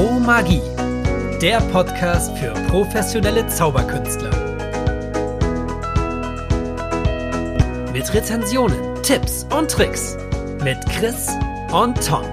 Pro Magie, der Podcast für professionelle Zauberkünstler. Mit Rezensionen, Tipps und Tricks mit Chris und Tom.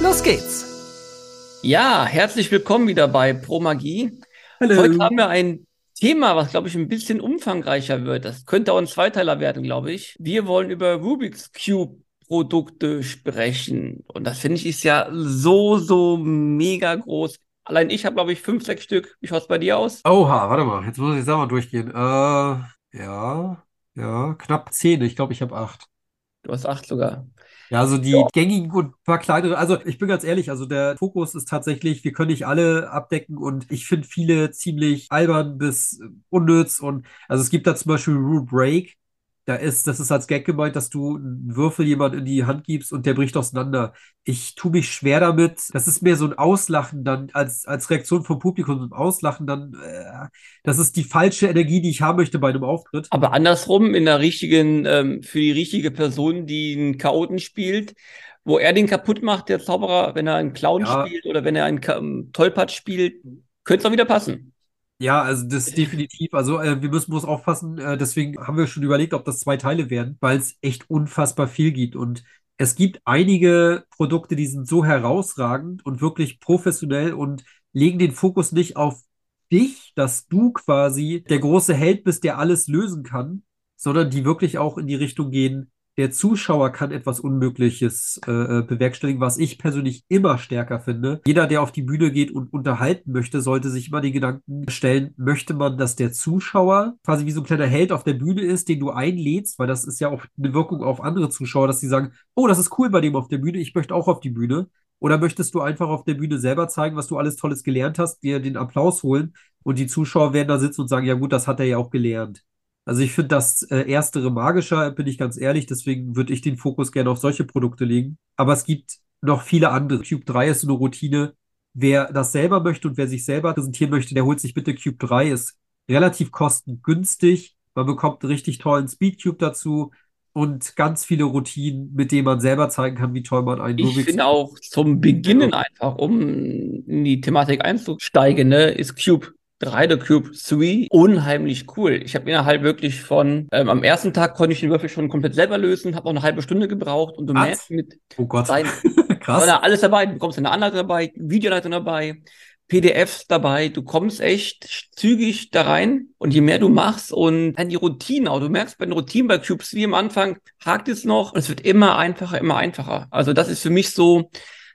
Los geht's! Ja, herzlich willkommen wieder bei Pro Magie. Hallo. Heute haben wir ein Thema, was, glaube ich, ein bisschen umfangreicher wird. Das könnte auch ein Zweiteiler werden, glaube ich. Wir wollen über Rubik's Cube Produkte sprechen. Und das finde ich ist ja so, so mega groß. Allein ich habe, glaube ich, fünf, sechs Stück. Wie schaut es bei dir aus? Oha, warte mal, jetzt muss ich selber durchgehen. Äh, ja, ja, knapp zehn. Ich glaube, ich habe acht. Du hast acht sogar. Ja, also die ja. gängigen und ein paar kleinere. Also ich bin ganz ehrlich, also der Fokus ist tatsächlich, wir können nicht alle abdecken und ich finde viele ziemlich albern bis unnütz und also es gibt da zum Beispiel Rule Break, da ist, das ist als Gag gemeint, dass du einen Würfel jemand in die Hand gibst und der bricht auseinander. Ich tue mich schwer damit. Das ist mehr so ein Auslachen dann als, als Reaktion vom Publikum, ein Auslachen dann. Äh, das ist die falsche Energie, die ich haben möchte bei einem Auftritt. Aber andersrum, in der richtigen, ähm, für die richtige Person, die einen Chaoten spielt, wo er den kaputt macht, der Zauberer, wenn er einen Clown ja. spielt oder wenn er einen ähm, Tollpatsch spielt, könnte es auch wieder passen. Ja, also das definitiv. Also äh, wir müssen bloß aufpassen. Äh, deswegen haben wir schon überlegt, ob das zwei Teile werden, weil es echt unfassbar viel gibt. Und es gibt einige Produkte, die sind so herausragend und wirklich professionell und legen den Fokus nicht auf dich, dass du quasi der große Held bist, der alles lösen kann, sondern die wirklich auch in die Richtung gehen, der Zuschauer kann etwas Unmögliches äh, äh, bewerkstelligen, was ich persönlich immer stärker finde. Jeder, der auf die Bühne geht und unterhalten möchte, sollte sich immer die Gedanken stellen, möchte man, dass der Zuschauer quasi wie so ein kleiner Held auf der Bühne ist, den du einlädst, weil das ist ja auch eine Wirkung auf andere Zuschauer, dass sie sagen, oh, das ist cool bei dem auf der Bühne, ich möchte auch auf die Bühne. Oder möchtest du einfach auf der Bühne selber zeigen, was du alles Tolles gelernt hast, dir den Applaus holen und die Zuschauer werden da sitzen und sagen, ja gut, das hat er ja auch gelernt. Also ich finde das äh, erstere magischer, bin ich ganz ehrlich, deswegen würde ich den Fokus gerne auf solche Produkte legen. Aber es gibt noch viele andere. Cube 3 ist so eine Routine. Wer das selber möchte und wer sich selber präsentieren möchte, der holt sich bitte Cube 3. Ist relativ kostengünstig. Man bekommt einen richtig tollen Speedcube dazu und ganz viele Routinen, mit denen man selber zeigen kann, wie toll man einen Ich finde auch zum Beginnen einfach, um in die Thematik einzusteigen, ne, ist Cube 3 der Cube 3 unheimlich cool. Ich habe innerhalb wirklich von, ähm, am ersten Tag konnte ich den Würfel schon komplett selber lösen, habe auch eine halbe Stunde gebraucht und du Was? merkst mit oh Gott. Sein, Krass. alles dabei, du bekommst eine Anleitung dabei, Videoleitung dabei, PDFs dabei, du kommst echt zügig da rein und je mehr du machst und dann die Routine auch, du merkst bei den Routinen bei Cubes wie am Anfang, hakt es noch und es wird immer einfacher, immer einfacher. Also das ist für mich so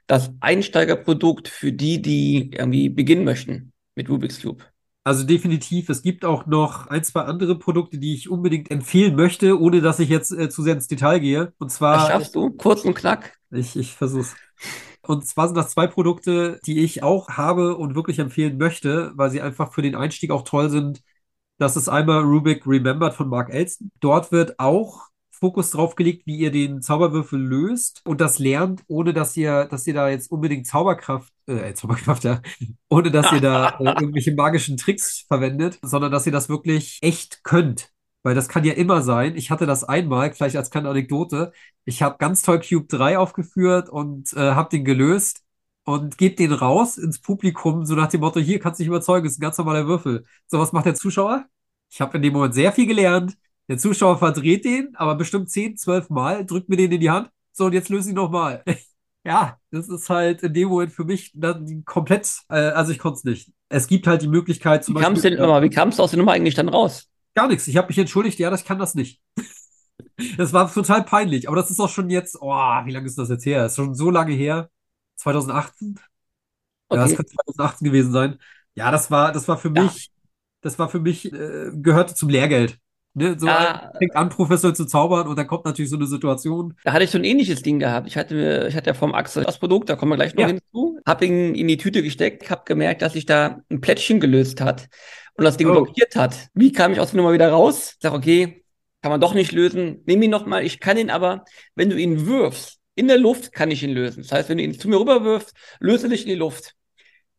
das Einsteigerprodukt für die, die irgendwie beginnen möchten mit Rubik's Cube. Also definitiv. Es gibt auch noch ein, zwei andere Produkte, die ich unbedingt empfehlen möchte, ohne dass ich jetzt äh, zu sehr ins Detail gehe. Und zwar. Das schaffst du? Kurz und knack. Ich, ich versuch's. Und zwar sind das zwei Produkte, die ich auch habe und wirklich empfehlen möchte, weil sie einfach für den Einstieg auch toll sind. Das ist einmal Rubik Remembered von Mark Elston. Dort wird auch Fokus drauf gelegt, wie ihr den Zauberwürfel löst und das lernt, ohne dass ihr, dass ihr da jetzt unbedingt Zauberkraft, äh, Zauberkraft, ja, ohne dass ihr da äh, irgendwelche magischen Tricks verwendet, sondern dass ihr das wirklich echt könnt. Weil das kann ja immer sein. Ich hatte das einmal, vielleicht als kleine Anekdote. Ich habe ganz toll Cube 3 aufgeführt und äh, habe den gelöst und gebt den raus ins Publikum, so nach dem Motto, hier kannst du dich überzeugen, ist ein ganz normaler Würfel. So, was macht der Zuschauer? Ich habe in dem Moment sehr viel gelernt. Der Zuschauer verdreht den, aber bestimmt 10, 12 Mal, drückt mir den in die Hand. So, und jetzt löse ich nochmal. ja, das ist halt in dem Moment für mich dann komplett, äh, also ich konnte es nicht. Es gibt halt die Möglichkeit zum wie Beispiel. Denn, äh, wie kamst du aus der Nummer eigentlich dann raus? Gar nichts. Ich habe mich entschuldigt, ja, ich kann das nicht. das war total peinlich, aber das ist auch schon jetzt, oh, wie lange ist das jetzt her? Das ist schon so lange her. 2018? Okay. Ja, das könnte 2018 gewesen sein. Ja, das war, das war für ja. mich, das war für mich, äh, gehörte zum Lehrgeld. Ne, so ja, fängt an, professionell zu zaubern und dann kommt natürlich so eine Situation. Da hatte ich so ein ähnliches Ding gehabt. Ich hatte, ich hatte ja vom Axel das Produkt, da kommen wir gleich noch ja. hinzu. Hab ihn in die Tüte gesteckt, hab gemerkt, dass sich da ein Plättchen gelöst hat und das Ding oh. blockiert hat. Wie kam ich aus der Nummer wieder raus? Ich sag, okay, kann man doch nicht lösen. Nimm ihn nochmal. Ich kann ihn aber, wenn du ihn wirfst, in der Luft kann ich ihn lösen. Das heißt, wenn du ihn zu mir rüberwirfst, löse dich in die Luft.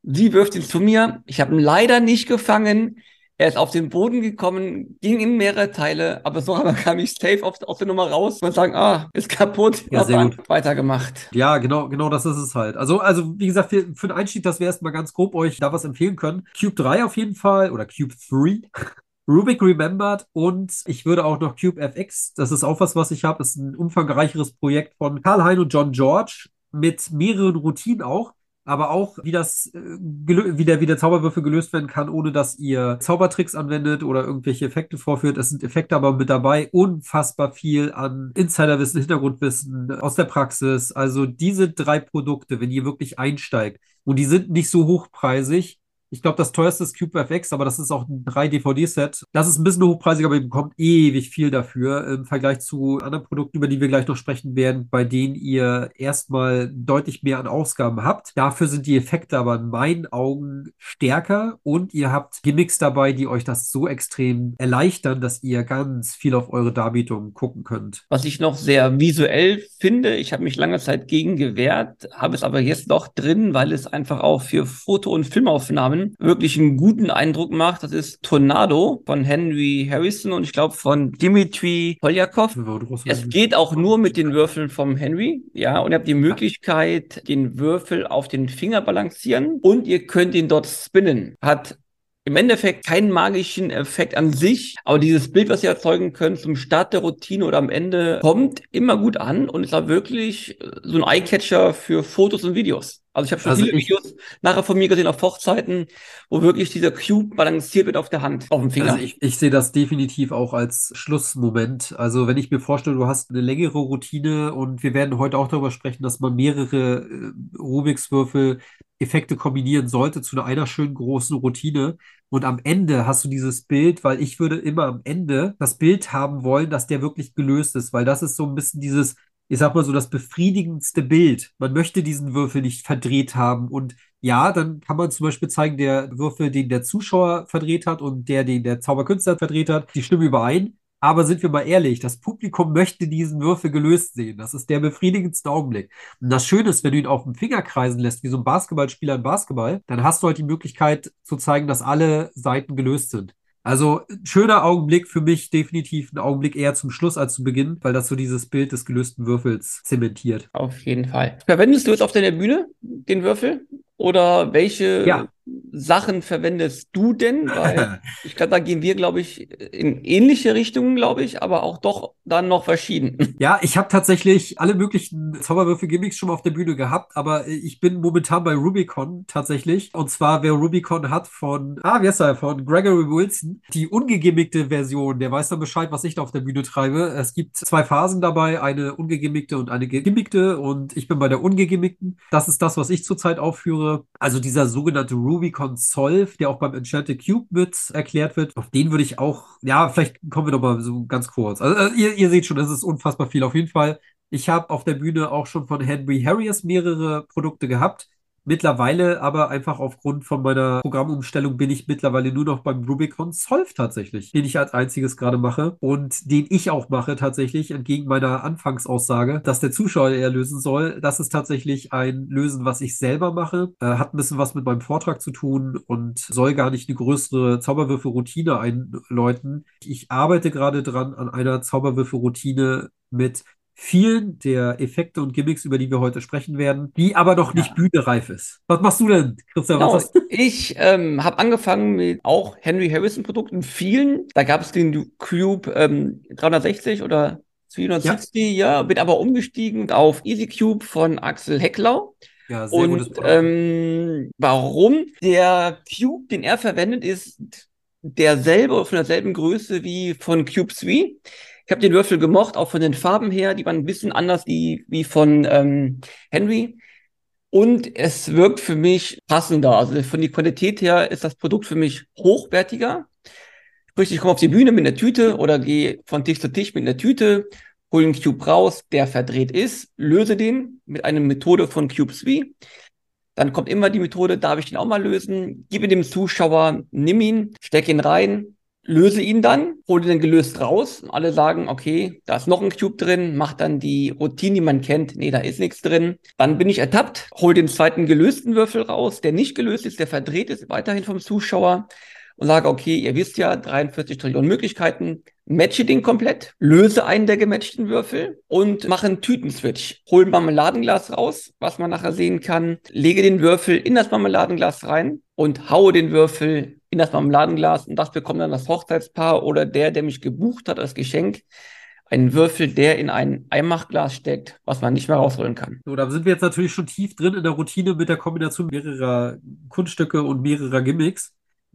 Sie wirft ihn zu mir. Ich habe ihn leider nicht gefangen Er ist auf den Boden gekommen, ging in mehrere Teile, aber so kam ich safe auf, aus der Nummer raus und sagen, ah, ist kaputt. Ja, sehr gut. Weitergemacht. Ja, genau, genau das ist es halt. Also, also wie gesagt, für, für den Einstieg, dass wir erstmal ganz grob euch da was empfehlen können. Cube 3 auf jeden Fall oder Cube 3. Rubik Remembered und ich würde auch noch Cube FX, das ist auch was, was ich habe, ist ein umfangreicheres Projekt von Karl Hein und John George mit mehreren Routinen auch aber auch, wie das, äh, wie der, wie der Zauberwürfel gelöst werden kann, ohne dass ihr Zaubertricks anwendet oder irgendwelche Effekte vorführt. Es sind Effekte aber mit dabei, unfassbar viel an Insiderwissen, Hintergrundwissen aus der Praxis. Also diese drei Produkte, wenn ihr wirklich einsteigt, und die sind nicht so hochpreisig, ich glaube, das teuerste ist Cube FX, aber das ist auch ein 3-DVD-Set. Das ist ein bisschen hochpreisig, aber ihr bekommt ewig viel dafür im Vergleich zu anderen Produkten, über die wir gleich noch sprechen werden, bei denen ihr erstmal deutlich mehr an Ausgaben habt. Dafür sind die Effekte aber in meinen Augen stärker und ihr habt Gimmicks dabei, die euch das so extrem erleichtern, dass ihr ganz viel auf eure Darbietung gucken könnt. Was ich noch sehr visuell finde, ich habe mich lange Zeit gegen gewehrt, habe es aber jetzt doch drin, weil es einfach auch für Foto- und Filmaufnahmen wirklich einen guten Eindruck macht. Das ist Tornado von Henry Harrison und ich glaube von Dimitri Poljakov. Es geht auch nur mit den Würfeln vom Henry, ja, und ihr habt die Möglichkeit, den Würfel auf den Finger balancieren und ihr könnt ihn dort spinnen. Hat im Endeffekt keinen magischen Effekt an sich, aber dieses Bild, was ihr erzeugen könnt zum Start der Routine oder am Ende, kommt immer gut an und ist auch wirklich so ein Eyecatcher für Fotos und Videos. Also ich habe schon also viele Videos nachher von mir gesehen auf Hochzeiten, wo wirklich dieser Cube balanciert wird auf der Hand, auf dem Finger. Also ich, ich sehe das definitiv auch als Schlussmoment. Also wenn ich mir vorstelle, du hast eine längere Routine und wir werden heute auch darüber sprechen, dass man mehrere äh, Rubiks Würfel Effekte kombinieren sollte zu einer schönen großen Routine. Und am Ende hast du dieses Bild, weil ich würde immer am Ende das Bild haben wollen, dass der wirklich gelöst ist, weil das ist so ein bisschen dieses ich sag mal so, das befriedigendste Bild. Man möchte diesen Würfel nicht verdreht haben. Und ja, dann kann man zum Beispiel zeigen, der Würfel, den der Zuschauer verdreht hat und der, den der Zauberkünstler verdreht hat, die stimmen überein. Aber sind wir mal ehrlich, das Publikum möchte diesen Würfel gelöst sehen. Das ist der befriedigendste Augenblick. Und das Schöne ist, wenn du ihn auf dem Finger kreisen lässt, wie so ein Basketballspieler im Basketball, dann hast du halt die Möglichkeit zu zeigen, dass alle Seiten gelöst sind. Also schöner Augenblick für mich, definitiv ein Augenblick eher zum Schluss als zu Beginn, weil das so dieses Bild des gelösten Würfels zementiert. Auf jeden Fall. Verwendest du jetzt auf deiner Bühne den Würfel? Oder welche ja. Sachen verwendest du denn? Weil ich glaube, da gehen wir, glaube ich, in ähnliche Richtungen, glaube ich, aber auch doch dann noch verschieden. Ja, ich habe tatsächlich alle möglichen Zauberwürfel-Gimmicks schon mal auf der Bühne gehabt, aber ich bin momentan bei Rubicon tatsächlich. Und zwar, wer Rubicon hat von, ah, wie heißt er, von Gregory Wilson, die ungegimmigte Version, der weiß dann Bescheid, was ich da auf der Bühne treibe. Es gibt zwei Phasen dabei, eine ungegimmigte und eine gegimmigte und ich bin bei der ungegimmigten. Das ist das, was ich zurzeit aufführe. Also dieser sogenannte Rubicon Solve, der auch beim Enchanted Cube mit erklärt wird, auf den würde ich auch, ja, vielleicht kommen wir noch mal so ganz kurz. Also äh, ihr, ihr seht schon, es ist unfassbar viel. Auf jeden Fall, ich habe auf der Bühne auch schon von Henry Harriers mehrere Produkte gehabt. Mittlerweile aber einfach aufgrund von meiner Programmumstellung bin ich mittlerweile nur noch beim Rubicon Solve tatsächlich, den ich als einziges gerade mache und den ich auch mache tatsächlich, entgegen meiner Anfangsaussage, dass der Zuschauer eher lösen soll. Das ist tatsächlich ein Lösen, was ich selber mache. Äh, hat ein bisschen was mit meinem Vortrag zu tun und soll gar nicht eine größere Zauberwürfelroutine einläuten. Ich arbeite gerade dran an einer Zauberwürfelroutine mit vielen der Effekte und Gimmicks, über die wir heute sprechen werden, die aber noch nicht ja. bühnereif ist. Was machst du denn, Christian? Genau. Was ich ähm, habe angefangen mit auch Henry Harrison Produkten, vielen. Da gab es den Cube ähm, 360 oder 460, ja. ja, bin aber umgestiegen auf Easy Cube von Axel Hecklau. Ja, sehr und. Ähm, warum der Cube, den er verwendet, ist derselbe von derselben Größe wie von Cube 3. Ich habe den Würfel gemocht, auch von den Farben her. Die waren ein bisschen anders wie, wie von ähm, Henry. Und es wirkt für mich passender. Also von der Qualität her ist das Produkt für mich hochwertiger. Sprich, ich komme auf die Bühne mit einer Tüte oder gehe von Tisch zu Tisch mit einer Tüte, hole einen Cube raus, der verdreht ist, löse den mit einer Methode von Cube 3. Dann kommt immer die Methode, darf ich den auch mal lösen? Gebe dem Zuschauer, nimm ihn, steck ihn rein, löse ihn dann, hole den gelöst raus. Und alle sagen, okay, da ist noch ein Cube drin, macht dann die Routine, die man kennt. Nee, da ist nichts drin. Dann bin ich ertappt, hole den zweiten gelösten Würfel raus, der nicht gelöst ist, der verdreht ist, weiterhin vom Zuschauer. und sage, okay, ihr wisst ja, 43 Trillionen Möglichkeiten, matche den komplett, löse einen der gematchten Würfel und mache einen Tütenswitch. Hole ein Marmeladenglas raus, was man nachher sehen kann, lege den Würfel in das Marmeladenglas rein und haue den Würfel in das Marmeladenglas und das bekommt dann das Hochzeitspaar oder der, der mich gebucht hat als Geschenk einen Würfel, der in ein Einmachglas steckt, was man nicht mehr rausholen kann. So, da sind wir jetzt natürlich schon tief drin in der Routine mit der Kombination mehrerer Kunststücke und mehrerer Gimmicks.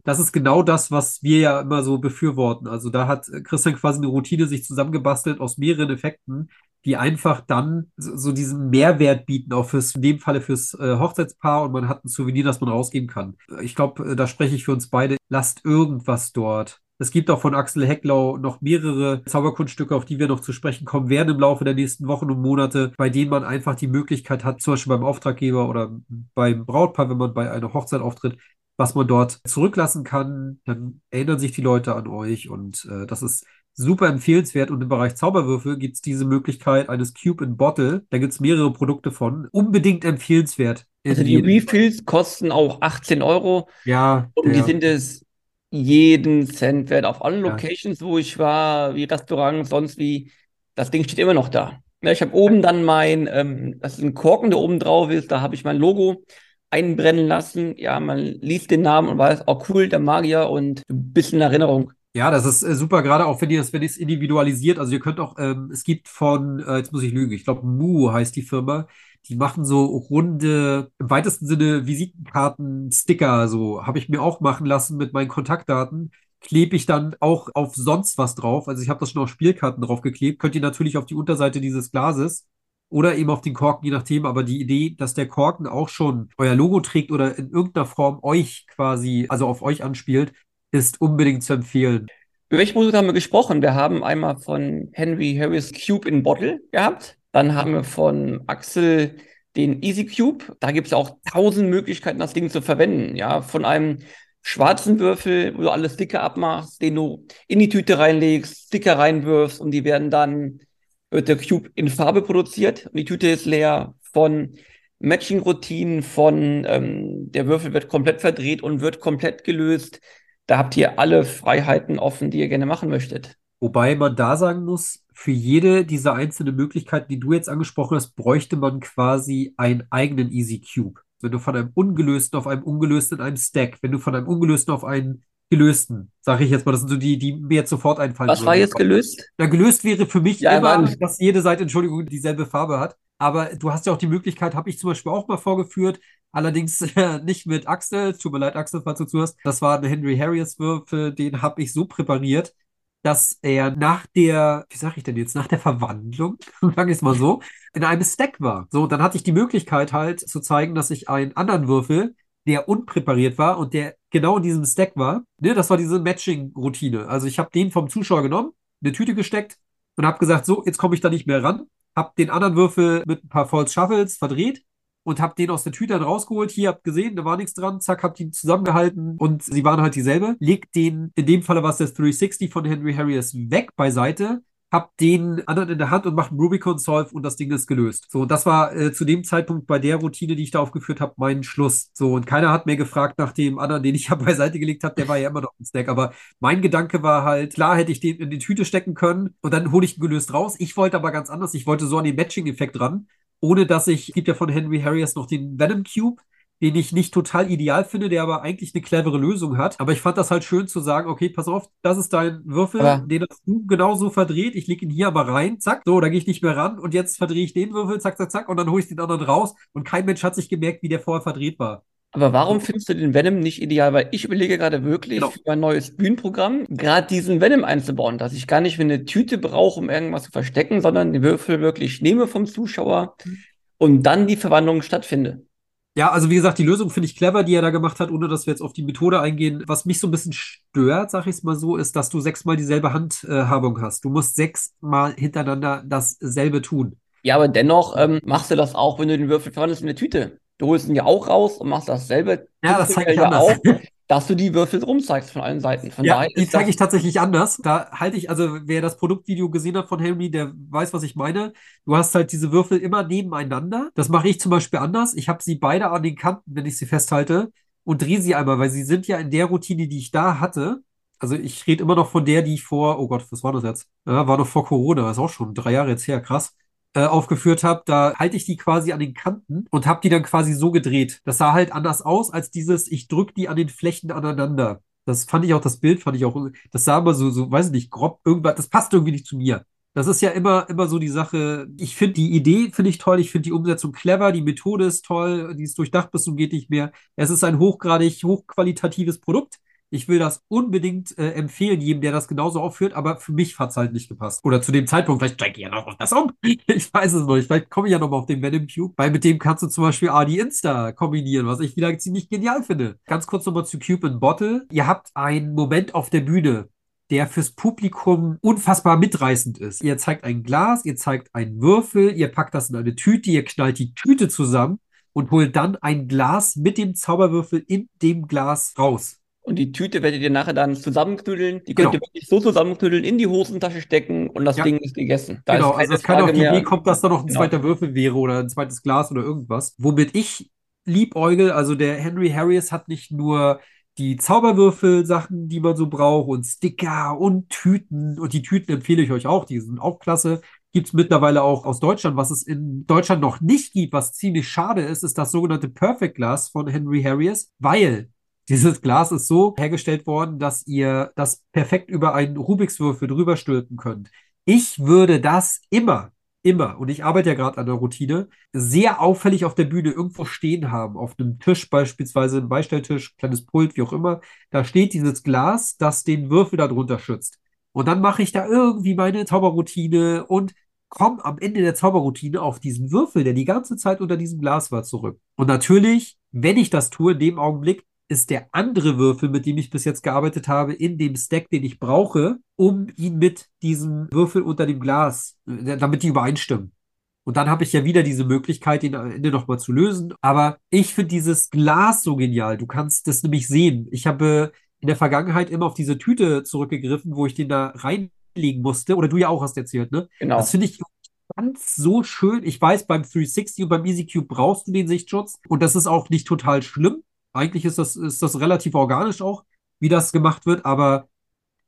Das ist genau das, was wir ja immer so befürworten. Also da hat Christian quasi eine Routine sich zusammengebastelt aus mehreren Effekten, die einfach dann so diesen Mehrwert bieten, auch fürs, in dem Falle fürs äh, Hochzeitspaar und man hat ein Souvenir, das man rausgeben kann. Ich glaube, äh, da spreche ich für uns beide. Lasst irgendwas dort. Es gibt auch von Axel Hecklau noch mehrere Zauberkunststücke, auf die wir noch zu sprechen kommen werden im Laufe der nächsten Wochen und Monate, bei denen man einfach die Möglichkeit hat, zum Beispiel beim Auftraggeber oder beim Brautpaar, wenn man bei einer Hochzeit auftritt, was man dort zurücklassen kann. Dann erinnern sich die Leute an euch und äh, das ist super empfehlenswert. Und im Bereich Zauberwürfel gibt es diese Möglichkeit eines Cube in Bottle. Da gibt es mehrere Produkte von. Unbedingt empfehlenswert. Also die Refills kosten auch 18 Euro. Ja. Und die sind es jeden Cent wert. Auf allen Locations, wo ich war, wie Restaurants, sonst wie, das Ding steht immer noch da. Ja, ich habe oben dann mein, ähm, das ist ein Korken, der oben drauf ist, da habe ich mein Logo einbrennen lassen. Ja, man liest den Namen und weiß, oh cool, der Magier und ein bisschen Erinnerung. Ja, das ist äh, super, gerade auch wenn ihr das, wenn ihr es individualisiert. Also ihr könnt auch, ähm, es gibt von, äh, jetzt muss ich lügen, ich glaube Mu heißt die Firma, die machen so runde, im weitesten Sinne Visitenkarten, Sticker, so habe ich mir auch machen lassen mit meinen Kontaktdaten. Klebe ich dann auch auf sonst was drauf. Also ich habe das schon auf Spielkarten drauf geklebt. Könnt ihr natürlich auf die Unterseite dieses Glases oder eben auf den Korken, je nachdem. Aber die Idee, dass der Korken auch schon euer Logo trägt oder in irgendeiner Form euch quasi, also auf euch anspielt, ist unbedingt zu empfehlen. Über welche Musik haben wir gesprochen? Wir haben einmal von Henry Harris Cube in Bottle gehabt. Dann haben wir von Axel den Easy Cube. Da gibt es auch tausend Möglichkeiten, das Ding zu verwenden. Ja, von einem schwarzen Würfel, wo du alle Sticker abmachst, den du in die Tüte reinlegst, Sticker reinwirfst und die werden dann, wird der Cube in Farbe produziert und die Tüte ist leer von Matching-Routinen, von ähm, der Würfel wird komplett verdreht und wird komplett gelöst. Da habt ihr alle Freiheiten offen, die ihr gerne machen möchtet. Wobei man da sagen muss, für jede dieser einzelnen Möglichkeiten, die du jetzt angesprochen hast, bräuchte man quasi einen eigenen Easy Cube. Wenn du von einem ungelösten auf einem ungelösten in einem Stack, wenn du von einem ungelösten auf einen gelösten, sage ich jetzt mal, das sind so die, die mir jetzt sofort einfallen. Was würden. war jetzt gelöst? Na, gelöst wäre für mich ja, immer, Mann. dass jede Seite, Entschuldigung, dieselbe Farbe hat. Aber du hast ja auch die Möglichkeit, habe ich zum Beispiel auch mal vorgeführt, allerdings äh, nicht mit Axel. Tut mir leid, Axel, falls du zuhörst. Das war ein Henry Harriers Würfel, den habe ich so präpariert, dass er nach der, wie sage ich denn jetzt, nach der Verwandlung, sage ich es mal so, in einem Stack war. So, dann hatte ich die Möglichkeit halt zu zeigen, dass ich einen anderen Würfel, der unpräpariert war und der genau in diesem Stack war, ne, das war diese Matching-Routine. Also ich habe den vom Zuschauer genommen, eine Tüte gesteckt und habe gesagt, so, jetzt komme ich da nicht mehr ran, habe den anderen Würfel mit ein paar False Shuffles verdreht und hab den aus der Tüte dann rausgeholt. Hier habt gesehen, da war nichts dran. Zack, hab die zusammengehalten und sie waren halt dieselbe. Legt den, in dem Falle war es das 360 von Henry Harriers weg beiseite. Hab den anderen in der Hand und macht einen Rubicon Solve und das Ding ist gelöst. So, und das war äh, zu dem Zeitpunkt bei der Routine, die ich da aufgeführt habe, mein Schluss. So, und keiner hat mehr gefragt nach dem anderen, den ich ja beiseite gelegt habe, der war ja immer noch ein Stack. Aber mein Gedanke war halt, klar hätte ich den in die Tüte stecken können und dann hole ich ihn gelöst raus. Ich wollte aber ganz anders. Ich wollte so an den Matching-Effekt ran ohne dass ich, gibt ja von Henry Harriers noch den Venom Cube, den ich nicht total ideal finde, der aber eigentlich eine clevere Lösung hat. Aber ich fand das halt schön zu sagen, okay, pass auf, das ist dein Würfel, ja. den hast du genauso verdreht. Ich lege ihn hier aber rein, zack, so, da gehe ich nicht mehr ran und jetzt verdrehe ich den Würfel, zack, zack, zack, und dann hole ich den anderen raus und kein Mensch hat sich gemerkt, wie der vorher verdreht war. Aber warum findest du den Venom nicht ideal? Weil ich überlege gerade wirklich genau. für ein neues Bühnenprogramm, gerade diesen Venom einzubauen, dass ich gar nicht eine Tüte brauche, um irgendwas zu verstecken, sondern den Würfel wirklich nehme vom Zuschauer mhm. und dann die Verwandlung stattfindet. Ja, also wie gesagt, die Lösung finde ich clever, die er da gemacht hat, ohne dass wir jetzt auf die Methode eingehen. Was mich so ein bisschen stört, sag ich es mal so, ist, dass du sechsmal dieselbe Handhabung hast. Du musst sechsmal hintereinander dasselbe tun. Ja, aber dennoch ähm, machst du das auch, wenn du den Würfel verwandelst in eine Tüte. Du holst ihn ja auch raus und machst dasselbe. Ja, das ich anders. Auch, dass du die Würfel rumzeigst von allen Seiten. Von ja, die zeige ich tatsächlich anders. Da halte ich, also wer das Produktvideo gesehen hat von Henry, der weiß, was ich meine. Du hast halt diese Würfel immer nebeneinander. Das mache ich zum Beispiel anders. Ich habe sie beide an den Kanten, wenn ich sie festhalte. und drehe sie einmal, weil sie sind ja in der Routine, die ich da hatte. Also ich rede immer noch von der, die ich vor, oh Gott, was war das jetzt? Ja, war noch vor Corona, ist auch schon drei Jahre jetzt her, krass äh, aufgeführt habe, da halte ich die quasi an den Kanten und habe die dann quasi so gedreht. Das sah halt anders aus als dieses, ich drücke die an den Flächen aneinander. Das fand ich auch, das Bild fand ich auch, das sah immer so, so, weiß ich nicht, grob, irgendwas, das passt irgendwie nicht zu mir. Das ist ja immer, immer so die Sache. Ich finde die Idee, finde ich toll. Ich finde die Umsetzung clever. Die Methode ist toll. Die ist durchdacht bis zum geht nicht mehr. Es ist ein hochgradig, hochqualitatives Produkt. Ich will das unbedingt äh, empfehlen, jedem, der das genauso aufführt, aber für mich hat es halt nicht gepasst. Oder zu dem Zeitpunkt, vielleicht steige ich ja noch auf das um. ich weiß es noch nicht. Vielleicht komme ich ja noch mal auf den Venom Cube, weil mit dem kannst du zum Beispiel AD Insta kombinieren, was ich wieder ziemlich genial finde. Ganz kurz nochmal zu Cube in Bottle. Ihr habt einen Moment auf der Bühne, der fürs Publikum unfassbar mitreißend ist. Ihr zeigt ein Glas, ihr zeigt einen Würfel, ihr packt das in eine Tüte, ihr knallt die Tüte zusammen und holt dann ein Glas mit dem Zauberwürfel in dem Glas raus. Und die Tüte werdet ihr nachher dann zusammenknüdeln. Die könnt genau. ihr wirklich so zusammenknüdeln, in die Hosentasche stecken und das ja. Ding ist gegessen. Da genau, ist also es kann auf die Idee kommt, dass da noch ein genau. zweiter Würfel wäre oder ein zweites Glas oder irgendwas. Womit ich liebäugel, also der Henry Harris hat nicht nur die Zauberwürfel-Sachen, die man so braucht und Sticker und Tüten. Und die Tüten empfehle ich euch auch, die sind auch klasse. Gibt es mittlerweile auch aus Deutschland. Was es in Deutschland noch nicht gibt, was ziemlich schade ist, ist das sogenannte Perfect Glass von Henry Harris, weil dieses Glas ist so hergestellt worden, dass ihr das perfekt über einen Rubikswürfel drüber stülpen könnt. Ich würde das immer, immer, und ich arbeite ja gerade an der Routine, sehr auffällig auf der Bühne irgendwo stehen haben. Auf einem Tisch beispielsweise, ein Beistelltisch, kleines Pult, wie auch immer. Da steht dieses Glas, das den Würfel darunter schützt. Und dann mache ich da irgendwie meine Zauberroutine und komme am Ende der Zauberroutine auf diesen Würfel, der die ganze Zeit unter diesem Glas war, zurück. Und natürlich, wenn ich das tue, in dem Augenblick ist der andere Würfel, mit dem ich bis jetzt gearbeitet habe, in dem Stack, den ich brauche, um ihn mit diesem Würfel unter dem Glas, äh, damit die übereinstimmen. Und dann habe ich ja wieder diese Möglichkeit, ihn am Ende nochmal zu lösen. Aber ich finde dieses Glas so genial. Du kannst das nämlich sehen. Ich habe in der Vergangenheit immer auf diese Tüte zurückgegriffen, wo ich den da reinlegen musste. Oder du ja auch hast erzählt, ne? Genau. Das finde ich ganz so schön. Ich weiß, beim 360 und beim EasyCube brauchst du den Sichtschutz. Und das ist auch nicht total schlimm. Eigentlich ist das, ist das relativ organisch auch, wie das gemacht wird, aber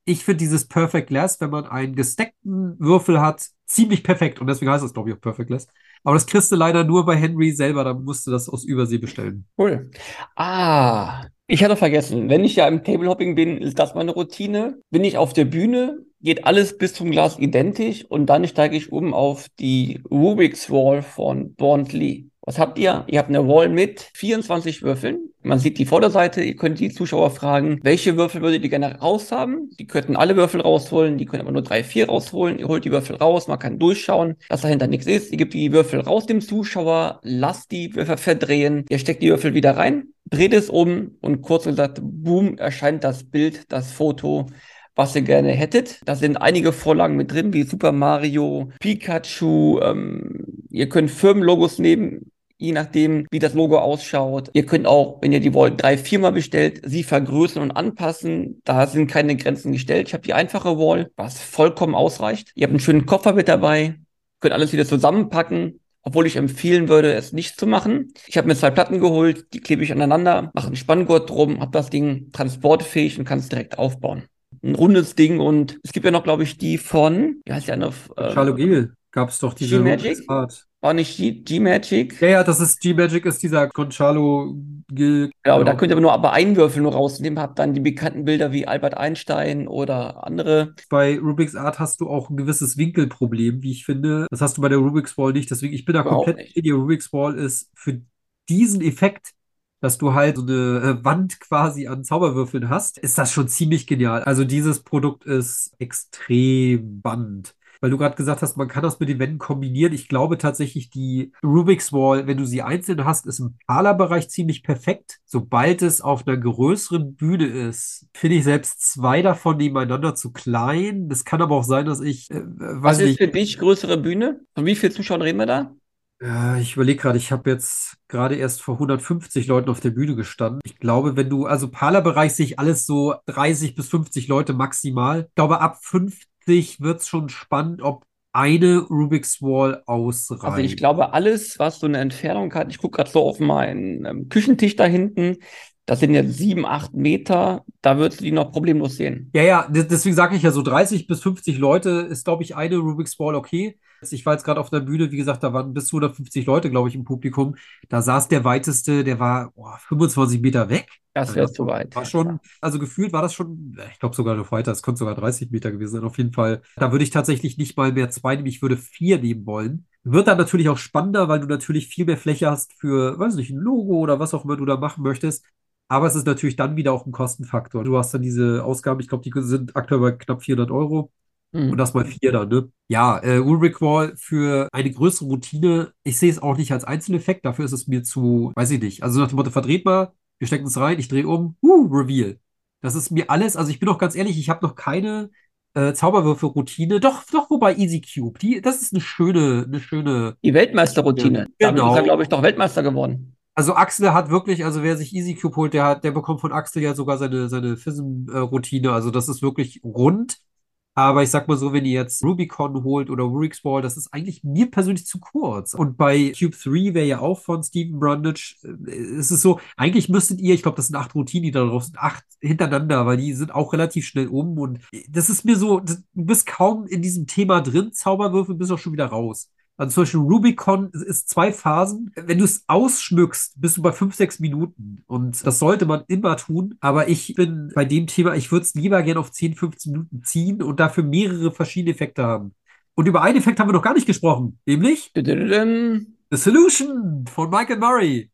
ich finde dieses Perfect Glass, wenn man einen gesteckten Würfel hat, ziemlich perfekt. Und deswegen heißt das, glaube ich, auch Perfect Glass. Aber das kriegst du leider nur bei Henry selber, da musst du das aus Übersee bestellen. Cool. Ah, ich hatte vergessen, wenn ich ja im Tablehopping bin, ist das meine Routine. Bin ich auf der Bühne, geht alles bis zum Glas identisch und dann steige ich um auf die Rubik's Wall von Bond Lee. Was habt ihr? Ihr habt eine Wall mit 24 Würfeln. Man sieht die Vorderseite. Ihr könnt die Zuschauer fragen, welche Würfel würdet ihr gerne raus haben? Die könnten alle Würfel rausholen. Die können aber nur drei, vier rausholen. Ihr holt die Würfel raus. Man kann durchschauen, dass dahinter nichts ist. Ihr gebt die Würfel raus dem Zuschauer. Lasst die Würfel verdrehen. Ihr steckt die Würfel wieder rein. Dreht es um und kurz gesagt, boom, erscheint das Bild, das Foto was ihr gerne hättet. Da sind einige Vorlagen mit drin, wie Super Mario, Pikachu. Ähm, ihr könnt Firmenlogos nehmen, je nachdem, wie das Logo ausschaut. Ihr könnt auch, wenn ihr die wollt, drei, viermal bestellt, sie vergrößern und anpassen. Da sind keine Grenzen gestellt. Ich habe die einfache Wall, was vollkommen ausreicht. Ihr habt einen schönen Koffer mit dabei, könnt alles wieder zusammenpacken. Obwohl ich empfehlen würde, es nicht zu machen. Ich habe mir zwei Platten geholt, die klebe ich aneinander, mache einen Spanngurt drum, habe das Ding transportfähig und kann es direkt aufbauen. Ein rundes Ding und es gibt ja noch, glaube ich, die von, wie heißt die eine? Äh, Charlo Gil gab es doch diese G-Magic? War nicht G-Magic? Ja, ja, das ist G-Magic, ist dieser Conchalo Gil. Ja, aber genau. da könnt ihr aber nur aber einen Würfel nur rausnehmen, habt dann die bekannten Bilder wie Albert Einstein oder andere. Bei Rubik's Art hast du auch ein gewisses Winkelproblem, wie ich finde. Das hast du bei der Rubik's Wall nicht. Deswegen, ich bin da Überhaupt komplett. Nicht. Die Rubik's Wall ist für diesen Effekt dass du halt so eine äh, Wand quasi an Zauberwürfeln hast, ist das schon ziemlich genial. Also dieses Produkt ist extrem band weil du gerade gesagt hast, man kann das mit den Wänden kombinieren. Ich glaube tatsächlich, die Rubik's Wall, wenn du sie einzeln hast, ist im Parlerbereich ziemlich perfekt. Sobald es auf einer größeren Bühne ist, finde ich selbst zwei davon nebeneinander zu klein. Das kann aber auch sein, dass ich. Äh, Was ist nicht, für dich größere Bühne? Von wie vielen Zuschauern reden wir da? Äh, ich überlege gerade, ich habe jetzt gerade erst vor 150 Leuten auf der Bühne gestanden. Ich glaube, wenn du, also Parlerbereich sehe ich alles so 30 bis 50 Leute maximal. Ich glaube, ab 50 wird es schon spannend, ob eine Rubik's Wall ausreicht. Also ich glaube, alles, was so eine Entfernung hat, ich gucke gerade so auf meinen ähm, Küchentisch da hinten, Das sind jetzt sieben, acht Meter, da würdest du die noch problemlos sehen. Ja, ja, deswegen sage ich ja, so 30 bis 50 Leute ist, glaube ich, eine Rubik's Ball okay. Ich war jetzt gerade auf der Bühne, wie gesagt, da waren bis zu 150 Leute, glaube ich, im Publikum. Da saß der weiteste, der war oh, 25 Meter weg. Das wäre zu weit. War schon, also gefühlt war das schon, ich glaube sogar noch weiter, es könnte sogar 30 Meter gewesen sein, auf jeden Fall. Da würde ich tatsächlich nicht mal mehr zwei nehmen, ich würde vier nehmen wollen. Wird dann natürlich auch spannender, weil du natürlich viel mehr Fläche hast für, weiß nicht, ein Logo oder was auch immer du da machen möchtest. Aber es ist natürlich dann wieder auch ein Kostenfaktor. Du hast dann diese Ausgaben, ich glaube, die sind aktuell bei knapp 400 Euro. Mhm. Und das mal vier dann, ne? Ja, äh, Ulrich Wall für eine größere Routine, ich sehe es auch nicht als Einzeleffekt, dafür ist es mir zu, weiß ich nicht. Also nach dem Motto, verdreht mal, wir stecken es rein, ich drehe um, uh, Reveal. Das ist mir alles, also ich bin auch ganz ehrlich, ich habe noch keine äh, Zauberwürfel-Routine. Doch, doch, wobei Easy Cube, die, das ist eine schöne, eine schöne. Die Weltmeister-Routine. Genau. Damit ist er, glaube ich, doch Weltmeister geworden. Also Axel hat wirklich, also wer sich Easy Cube holt, der hat, der bekommt von Axel ja sogar seine, seine FISM-Routine. Also das ist wirklich rund. Aber ich sag mal so, wenn ihr jetzt Rubicon holt oder Rubik's Ball, das ist eigentlich mir persönlich zu kurz. Und bei Cube 3 wäre ja auch von Stephen Brundage, äh, ist es so, eigentlich müsstet ihr, ich glaube, das sind acht Routinen, die da drauf sind, acht hintereinander, weil die sind auch relativ schnell um. Und das ist mir so, du bist kaum in diesem Thema drin, Zauberwürfel, bist auch schon wieder raus. Also zum Beispiel Rubicon ist zwei Phasen. Wenn du es ausschmückst, bist du bei fünf, sechs Minuten. Und das sollte man immer tun. Aber ich bin bei dem Thema, ich würde es lieber gerne auf 10, 15 Minuten ziehen und dafür mehrere verschiedene Effekte haben. Und über einen Effekt haben wir noch gar nicht gesprochen, nämlich The Solution von Michael Murray.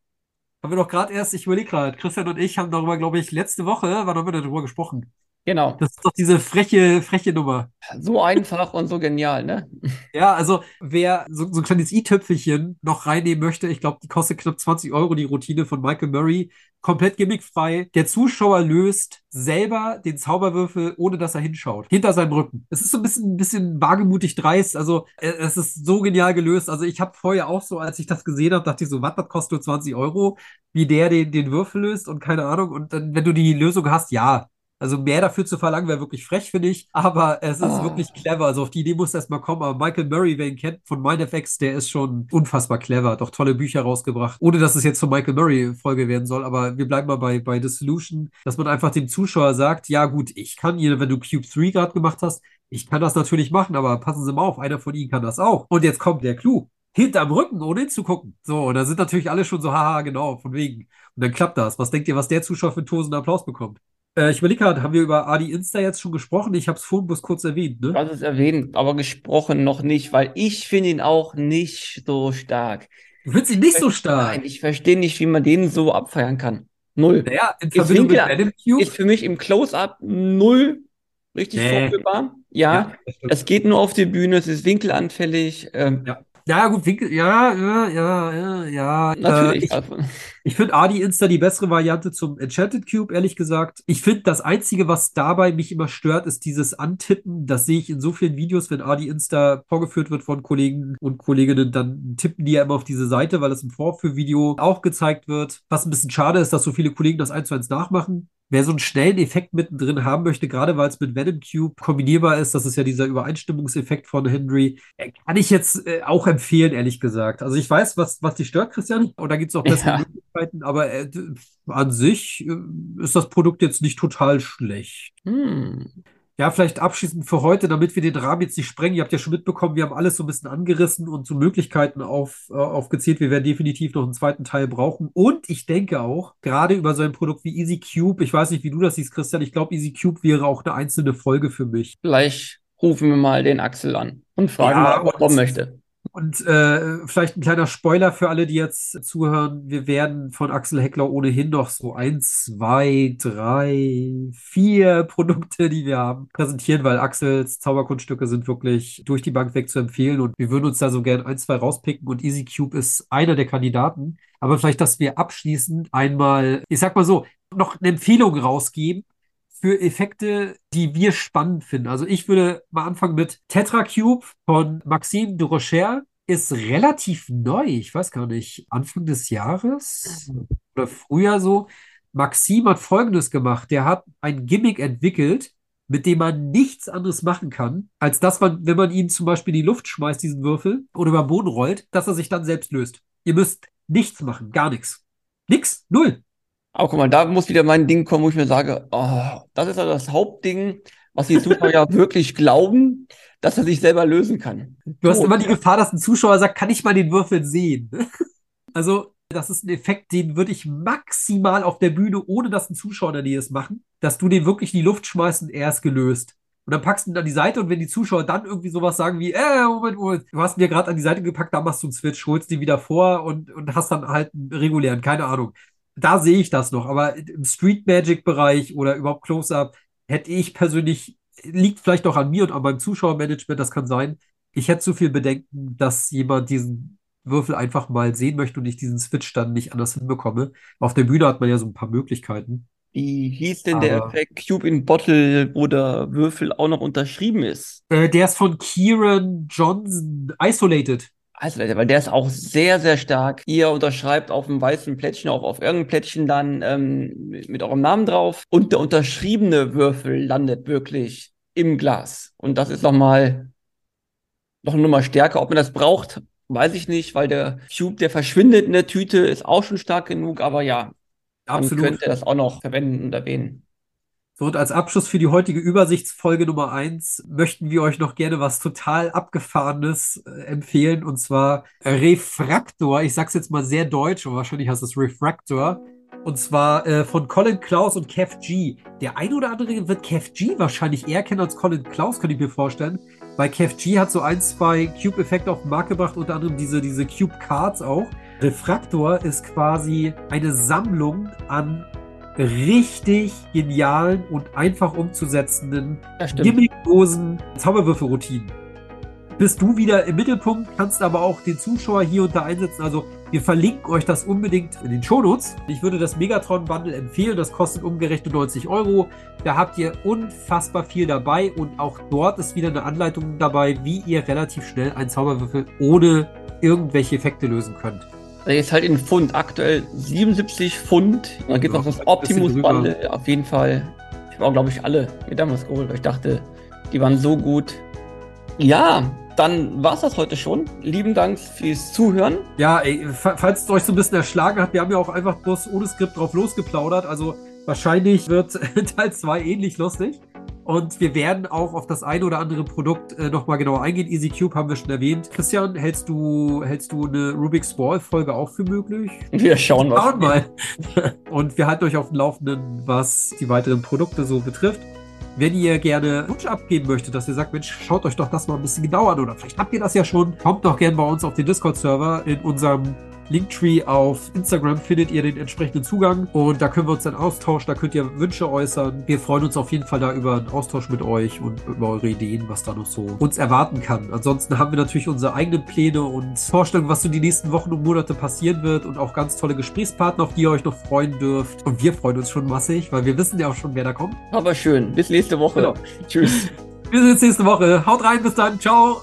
Haben wir doch gerade erst, ich überlege gerade, Christian und ich haben darüber, glaube ich, letzte Woche, wann haben wir darüber gesprochen? Genau. Das ist doch diese freche, freche Nummer. So einfach und so genial, ne? Ja, also wer so, so ein kleines i-Töpfelchen noch reinnehmen möchte, ich glaube, die kostet knapp 20 Euro, die Routine von Michael Murray. Komplett gimmickfrei. Der Zuschauer löst selber den Zauberwürfel, ohne dass er hinschaut. Hinter seinem Rücken. Es ist so ein bisschen, ein bisschen wagemutig dreist. Also, äh, es ist so genial gelöst. Also, ich habe vorher auch so, als ich das gesehen habe, dachte ich so, was, das kostet nur 20 Euro? Wie der den, den Würfel löst und keine Ahnung. Und dann, wenn du die Lösung hast, ja, also mehr dafür zu verlangen, wäre wirklich frech, finde ich. Aber es ist oh. wirklich clever. Also auf die Idee muss erst mal kommen. Aber Michael Murray, wer ihn kennt von MindFX, der ist schon unfassbar clever. Hat auch tolle Bücher rausgebracht. Ohne dass es jetzt zur Michael Murray-Folge werden soll. Aber wir bleiben mal bei, bei The Solution, dass man einfach dem Zuschauer sagt, ja gut, ich kann hier, wenn du Cube 3 gerade gemacht hast, ich kann das natürlich machen, aber passen Sie mal auf, einer von Ihnen kann das auch. Und jetzt kommt der Clou hinterm Rücken, ohne hinzugucken. So, und da sind natürlich alle schon so, haha, genau, von wegen. Und dann klappt das. Was denkt ihr, was der Zuschauer für einen tosenden Applaus bekommt? Äh, ich überlege gerade, haben wir über Adi Insta jetzt schon gesprochen? Ich habe es vorhin bloß kurz erwähnt, ne? Du hast es erwähnt, aber gesprochen noch nicht, weil ich finde ihn auch nicht so stark. Du findest ihn nicht so stark? Nein, ich verstehe nicht, wie man den so abfeiern kann. Null. Naja, in Verbindung mit Adam Cube? Ist für mich im Close-Up null richtig nee. vorführbar. Ja, ja es geht nur auf die Bühne, es ist winkelanfällig. Ähm, ja. Ja, gut, Winkel, ja, ja, ja, ja, ja. Natürlich. Äh, ich ich finde Adi Insta die bessere Variante zum Enchanted Cube, ehrlich gesagt. Ich finde, das Einzige, was dabei mich immer stört, ist dieses Antippen. Das sehe ich in so vielen Videos, wenn Adi Insta vorgeführt wird von Kollegen und Kolleginnen, dann tippen die ja immer auf diese Seite, weil es im Vorführvideo auch gezeigt wird. Was ein bisschen schade ist, dass so viele Kollegen das eins zu eins nachmachen. Wer so einen schnellen Effekt mittendrin haben möchte, gerade weil es mit Venom Cube kombinierbar ist, das ist ja dieser Übereinstimmungseffekt von Henry, äh, kann ich jetzt äh, auch empfehlen, ehrlich gesagt. Also ich weiß, was, was dich stört, Christian, und da gibt es auch bessere ja. Möglichkeiten, aber äh, an sich äh, ist das Produkt jetzt nicht total schlecht. Hm. Ja, vielleicht abschließend für heute, damit wir den Rahmen jetzt nicht sprengen. Ihr habt ja schon mitbekommen, wir haben alles so ein bisschen angerissen und so Möglichkeiten auf, äh, aufgezählt. Wir werden definitiv noch einen zweiten Teil brauchen. Und ich denke auch, gerade über so ein Produkt wie Easy Cube, ich weiß nicht, wie du das siehst, Christian, ich glaube, Easy Cube wäre auch eine einzelne Folge für mich. Vielleicht rufen wir mal den Axel an und fragen, ja, ob er kommen möchte. Und äh, vielleicht ein kleiner Spoiler für alle, die jetzt zuhören. Wir werden von Axel Heckler ohnehin noch so ein, zwei, drei, vier Produkte, die wir haben, präsentieren, weil Axels Zauberkunststücke sind wirklich durch die Bank weg zu empfehlen. Und wir würden uns da so gern ein, zwei rauspicken. Und Easy Cube ist einer der Kandidaten. Aber vielleicht, dass wir abschließend einmal, ich sag mal so, noch eine Empfehlung rausgeben für Effekte, die wir spannend finden. Also ich würde mal anfangen mit Tetracube von Maxime de Rocher. Ist relativ neu, ich weiß gar nicht, Anfang des Jahres oder früher so. Maxim hat Folgendes gemacht. Der hat ein Gimmick entwickelt, mit dem man nichts anderes machen kann, als dass man, wenn man ihn zum Beispiel in die Luft schmeißt, diesen Würfel, oder über den Boden rollt, dass er sich dann selbst löst. Ihr müsst nichts machen, gar nichts. Nix, null. Aber guck mal, da muss wieder mein Ding kommen, wo ich mir sage, oh, das ist also das Hauptding, was die Zuschauer ja wirklich glauben, dass er sich selber lösen kann. Du hast oh, immer die Gefahr, dass ein Zuschauer sagt, kann ich mal den Würfel sehen? Also, das ist ein Effekt, den würde ich maximal auf der Bühne, ohne dass ein Zuschauer in der Nähe ist, machen, dass du den wirklich in die Luft schmeißt und er ist gelöst. Und dann packst du ihn an die Seite und wenn die Zuschauer dann irgendwie sowas sagen wie, äh, Moment, Moment, du hast ihn ja gerade an die Seite gepackt, da machst du einen Switch, holst den wieder vor und, und hast dann halt einen regulären, keine Ahnung. Da sehe ich das noch, aber im Street Magic Bereich oder überhaupt Close-Up hätte ich persönlich, liegt vielleicht auch an mir und an meinem Zuschauermanagement, das kann sein. Ich hätte zu viel Bedenken, dass jemand diesen Würfel einfach mal sehen möchte und ich diesen Switch dann nicht anders hinbekomme. Auf der Bühne hat man ja so ein paar Möglichkeiten. Wie hieß denn der Effekt Cube in Bottle, wo der Würfel auch noch unterschrieben ist? Äh, der ist von Kieran Johnson, Isolated. Isolated, weil der ist auch sehr, sehr stark. Ihr unterschreibt auf dem weißen Plättchen, auch auf irgendeinem Plättchen dann ähm, mit eurem Namen drauf. Und der unterschriebene Würfel landet wirklich im Glas. Und das ist nochmal noch eine Nummer stärker. Ob man das braucht, weiß ich nicht, weil der Cube, der verschwindet in der Tüte, ist auch schon stark genug. Aber ja, Absolut. Man könnte das auch noch verwenden und erwähnen. So, und als Abschluss für die heutige Übersichtsfolge Nummer eins möchten wir euch noch gerne was total Abgefahrenes äh, empfehlen, und zwar Refraktor. Ich sag's jetzt mal sehr deutsch, aber wahrscheinlich heißt es Refraktor. Und zwar äh, von Colin Klaus und Kev G. Der ein oder andere wird Kev G wahrscheinlich eher kennen als Colin Klaus, könnte ich mir vorstellen. Weil Kev G hat so ein, zwei Cube-Effekte auf den Markt gebracht, unter anderem diese, diese Cube-Cards auch. Refraktor ist quasi eine Sammlung an richtig genialen und einfach umzusetzenden, gimmicklosen Zauberwürfelroutinen. Bist du wieder im Mittelpunkt, kannst aber auch den Zuschauer hier da einsetzen. Also wir verlinken euch das unbedingt in den Shownotes. Ich würde das Megatron Bundle empfehlen. Das kostet umgerechnet 90 Euro. Da habt ihr unfassbar viel dabei und auch dort ist wieder eine Anleitung dabei, wie ihr relativ schnell einen Zauberwürfel ohne irgendwelche Effekte lösen könnt. Jetzt halt in Pfund. Aktuell 77 Pfund. Und dann gibt es noch das Optimus Bundle. Auf jeden Fall. Ich war, glaube ich, alle mir damals geholt, weil ich dachte, die waren so gut. Ja, dann war es das heute schon. Lieben Dank fürs Zuhören. Ja, ey, falls es euch so ein bisschen erschlagen hat, wir haben ja auch einfach bloß ohne Skript drauf losgeplaudert. Also wahrscheinlich wird Teil 2 ähnlich lustig. Und wir werden auch auf das eine oder andere Produkt äh, nochmal genauer eingehen. Easy Cube haben wir schon erwähnt. Christian, hältst du, hältst du eine Rubik's Ball Folge auch für möglich? Wir schauen, was schauen mal. Und wir halten euch auf dem Laufenden, was die weiteren Produkte so betrifft. Wenn ihr gerne Wunsch abgeben möchtet, dass ihr sagt, Mensch, schaut euch doch das mal ein bisschen genauer an oder vielleicht habt ihr das ja schon, kommt doch gerne bei uns auf den Discord-Server in unserem Linktree auf Instagram findet ihr den entsprechenden Zugang und da können wir uns dann austauschen, da könnt ihr Wünsche äußern. Wir freuen uns auf jeden Fall da über einen Austausch mit euch und über eure Ideen, was da noch so uns erwarten kann. Ansonsten haben wir natürlich unsere eigenen Pläne und Vorstellungen, was so die nächsten Wochen und Monate passieren wird und auch ganz tolle Gesprächspartner, auf die ihr euch noch freuen dürft. Und wir freuen uns schon massig, weil wir wissen ja auch schon, wer da kommt. Aber schön. Bis nächste Woche. Genau. Tschüss. Wir sehen uns nächste Woche. Haut rein, bis dann. Ciao.